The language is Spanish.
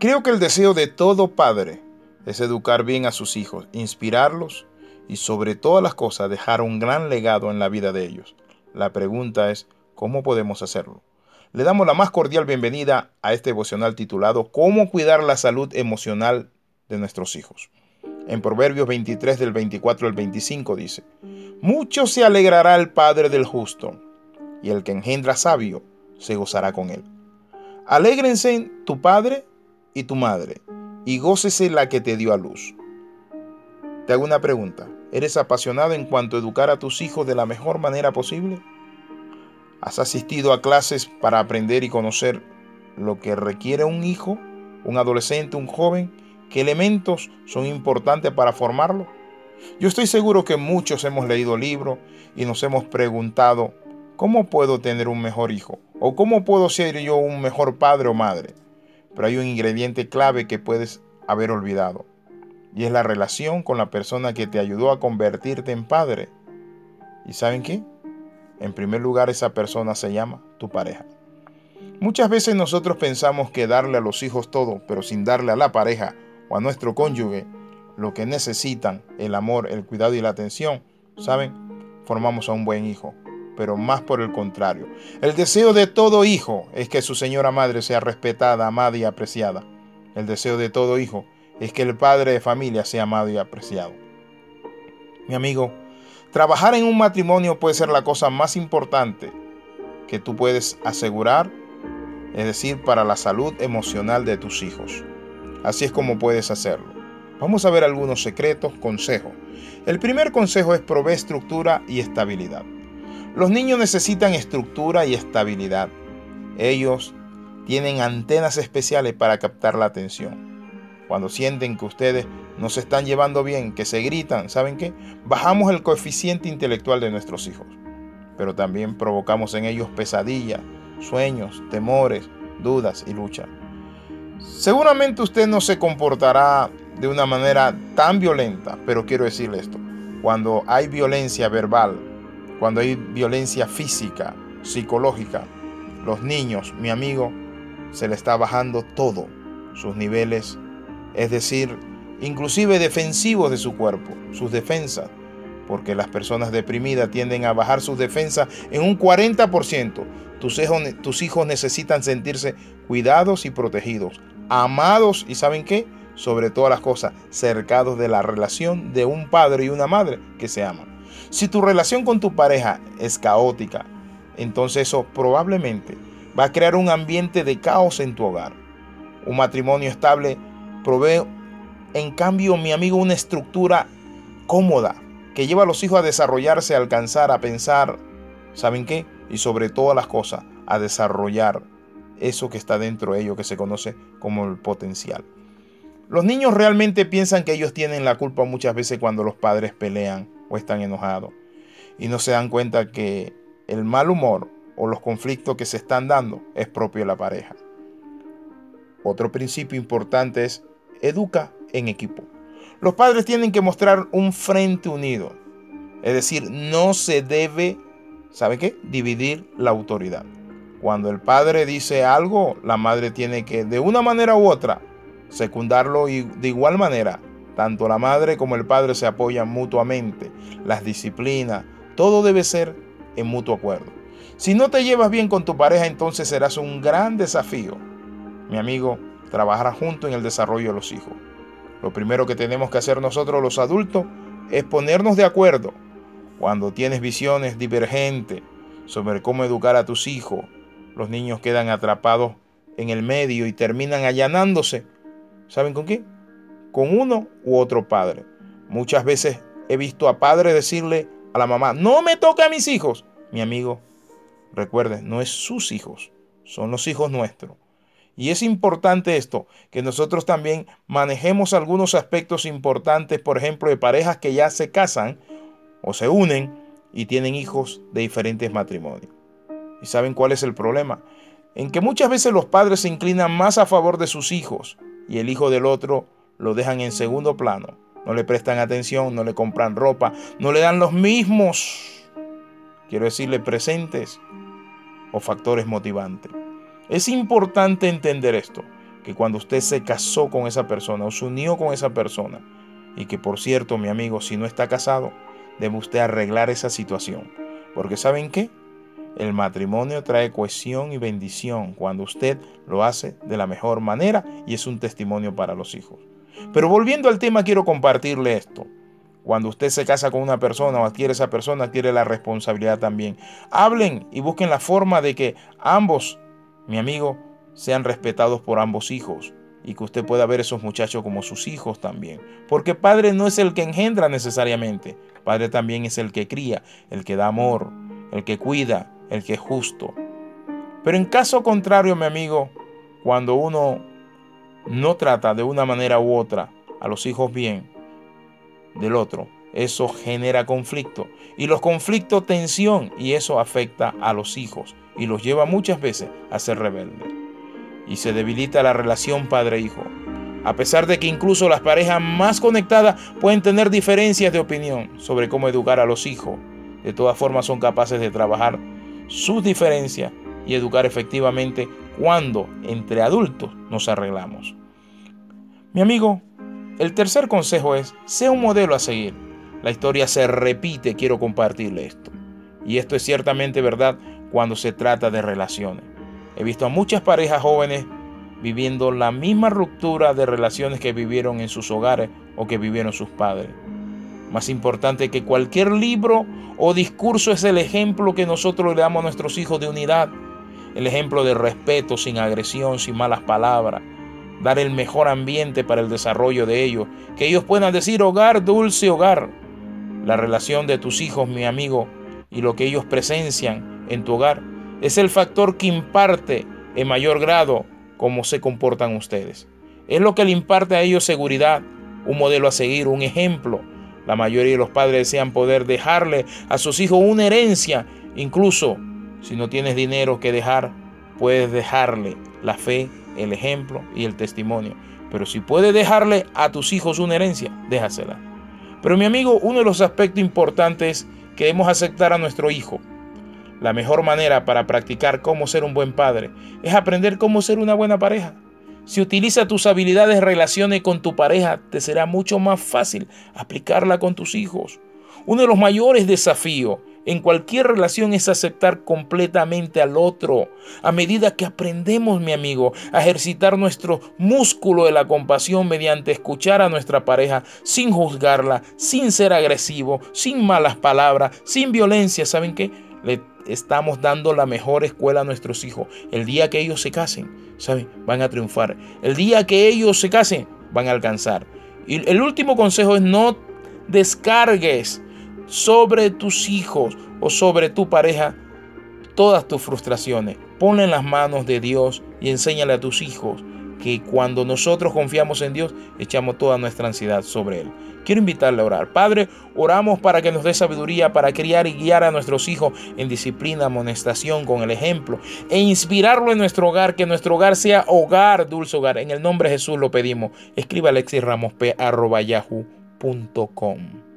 Creo que el deseo de todo padre es educar bien a sus hijos, inspirarlos y sobre todas las cosas dejar un gran legado en la vida de ellos. La pregunta es, ¿cómo podemos hacerlo? Le damos la más cordial bienvenida a este devocional titulado ¿Cómo cuidar la salud emocional de nuestros hijos? En Proverbios 23 del 24 al 25 dice, Mucho se alegrará el Padre del justo, y el que engendra sabio se gozará con él. Alégrense tu Padre y tu Madre, y gócese la que te dio a luz. Te hago una pregunta. ¿Eres apasionado en cuanto a educar a tus hijos de la mejor manera posible? ¿Has asistido a clases para aprender y conocer lo que requiere un hijo, un adolescente, un joven? ¿Qué elementos son importantes para formarlo? Yo estoy seguro que muchos hemos leído libros y nos hemos preguntado, ¿cómo puedo tener un mejor hijo? ¿O cómo puedo ser yo un mejor padre o madre? Pero hay un ingrediente clave que puedes haber olvidado y es la relación con la persona que te ayudó a convertirte en padre. ¿Y saben qué? En primer lugar, esa persona se llama tu pareja. Muchas veces nosotros pensamos que darle a los hijos todo, pero sin darle a la pareja o a nuestro cónyuge lo que necesitan, el amor, el cuidado y la atención, ¿saben? Formamos a un buen hijo, pero más por el contrario. El deseo de todo hijo es que su señora madre sea respetada, amada y apreciada. El deseo de todo hijo es que el padre de familia sea amado y apreciado. Mi amigo, trabajar en un matrimonio puede ser la cosa más importante que tú puedes asegurar, es decir, para la salud emocional de tus hijos. Así es como puedes hacerlo. Vamos a ver algunos secretos, consejos. El primer consejo es proveer estructura y estabilidad. Los niños necesitan estructura y estabilidad. Ellos tienen antenas especiales para captar la atención cuando sienten que ustedes no se están llevando bien, que se gritan, ¿saben qué? Bajamos el coeficiente intelectual de nuestros hijos, pero también provocamos en ellos pesadillas, sueños, temores, dudas y lucha. Seguramente usted no se comportará de una manera tan violenta, pero quiero decirle esto, cuando hay violencia verbal, cuando hay violencia física, psicológica, los niños, mi amigo, se le está bajando todo, sus niveles es decir, inclusive defensivos de su cuerpo, sus defensas, porque las personas deprimidas tienden a bajar sus defensas en un 40%. Tus tus hijos necesitan sentirse cuidados y protegidos, amados y ¿saben qué? Sobre todas las cosas, cercados de la relación de un padre y una madre que se aman. Si tu relación con tu pareja es caótica, entonces eso probablemente va a crear un ambiente de caos en tu hogar. Un matrimonio estable provee, en cambio, mi amigo, una estructura cómoda que lleva a los hijos a desarrollarse, a alcanzar, a pensar, ¿saben qué? Y sobre todas las cosas, a desarrollar eso que está dentro de ellos, que se conoce como el potencial. Los niños realmente piensan que ellos tienen la culpa muchas veces cuando los padres pelean o están enojados y no se dan cuenta que el mal humor o los conflictos que se están dando es propio de la pareja. Otro principio importante es educa en equipo. Los padres tienen que mostrar un frente unido. Es decir, no se debe, ¿sabe qué? Dividir la autoridad. Cuando el padre dice algo, la madre tiene que, de una manera u otra, secundarlo y de igual manera, tanto la madre como el padre se apoyan mutuamente. Las disciplinas, todo debe ser en mutuo acuerdo. Si no te llevas bien con tu pareja, entonces serás un gran desafío. Mi amigo, trabajar juntos en el desarrollo de los hijos. Lo primero que tenemos que hacer nosotros los adultos es ponernos de acuerdo. Cuando tienes visiones divergentes sobre cómo educar a tus hijos, los niños quedan atrapados en el medio y terminan allanándose. ¿Saben con qué? Con uno u otro padre. Muchas veces he visto a padres decirle a la mamá, no me toca a mis hijos. Mi amigo, recuerde, no es sus hijos, son los hijos nuestros. Y es importante esto, que nosotros también manejemos algunos aspectos importantes, por ejemplo, de parejas que ya se casan o se unen y tienen hijos de diferentes matrimonios. ¿Y saben cuál es el problema? En que muchas veces los padres se inclinan más a favor de sus hijos y el hijo del otro lo dejan en segundo plano. No le prestan atención, no le compran ropa, no le dan los mismos, quiero decirle, presentes o factores motivantes. Es importante entender esto, que cuando usted se casó con esa persona o se unió con esa persona, y que por cierto, mi amigo, si no está casado, debe usted arreglar esa situación. Porque ¿saben qué? El matrimonio trae cohesión y bendición cuando usted lo hace de la mejor manera y es un testimonio para los hijos. Pero volviendo al tema, quiero compartirle esto. Cuando usted se casa con una persona o adquiere esa persona, adquiere la responsabilidad también. Hablen y busquen la forma de que ambos, mi amigo, sean respetados por ambos hijos y que usted pueda ver a esos muchachos como sus hijos también. Porque padre no es el que engendra necesariamente, padre también es el que cría, el que da amor, el que cuida, el que es justo. Pero en caso contrario, mi amigo, cuando uno no trata de una manera u otra a los hijos bien del otro, eso genera conflicto. Y los conflictos tensión y eso afecta a los hijos y los lleva muchas veces a ser rebeldes. Y se debilita la relación padre-hijo. A pesar de que incluso las parejas más conectadas pueden tener diferencias de opinión sobre cómo educar a los hijos, de todas formas son capaces de trabajar sus diferencias y educar efectivamente cuando entre adultos nos arreglamos. Mi amigo, el tercer consejo es, sea un modelo a seguir. La historia se repite, quiero compartirle esto. Y esto es ciertamente verdad cuando se trata de relaciones. He visto a muchas parejas jóvenes viviendo la misma ruptura de relaciones que vivieron en sus hogares o que vivieron sus padres. Más importante que cualquier libro o discurso es el ejemplo que nosotros le damos a nuestros hijos de unidad. El ejemplo de respeto, sin agresión, sin malas palabras. Dar el mejor ambiente para el desarrollo de ellos. Que ellos puedan decir hogar, dulce hogar. La relación de tus hijos, mi amigo, y lo que ellos presencian en tu hogar es el factor que imparte en mayor grado cómo se comportan ustedes. Es lo que le imparte a ellos seguridad, un modelo a seguir, un ejemplo la mayoría de los padres desean poder dejarle a sus hijos una herencia. Incluso si no tienes dinero que dejar, puedes dejarle la fe, el ejemplo y el testimonio. Pero si puedes dejarle a tus hijos una herencia, déjasela. Pero mi amigo, uno de los aspectos importantes que debemos aceptar a nuestro hijo. La mejor manera para practicar cómo ser un buen padre es aprender cómo ser una buena pareja. Si utiliza tus habilidades relaciones con tu pareja, te será mucho más fácil aplicarla con tus hijos. Uno de los mayores desafíos en cualquier relación es aceptar completamente al otro. A medida que aprendemos, mi amigo, a ejercitar nuestro músculo de la compasión mediante escuchar a nuestra pareja sin juzgarla, sin ser agresivo, sin malas palabras, sin violencia, ¿saben qué? Le estamos dando la mejor escuela a nuestros hijos. El día que ellos se casen, ¿saben? Van a triunfar. El día que ellos se casen, van a alcanzar. Y el último consejo es no descargues sobre tus hijos o sobre tu pareja todas tus frustraciones. Ponle en las manos de Dios y enséñale a tus hijos que cuando nosotros confiamos en Dios, echamos toda nuestra ansiedad sobre Él. Quiero invitarle a orar. Padre, oramos para que nos dé sabiduría para criar y guiar a nuestros hijos en disciplina, amonestación, con el ejemplo, e inspirarlo en nuestro hogar, que nuestro hogar sea hogar, dulce hogar. En el nombre de Jesús lo pedimos. Escriba alexisramosp.yahoo.com.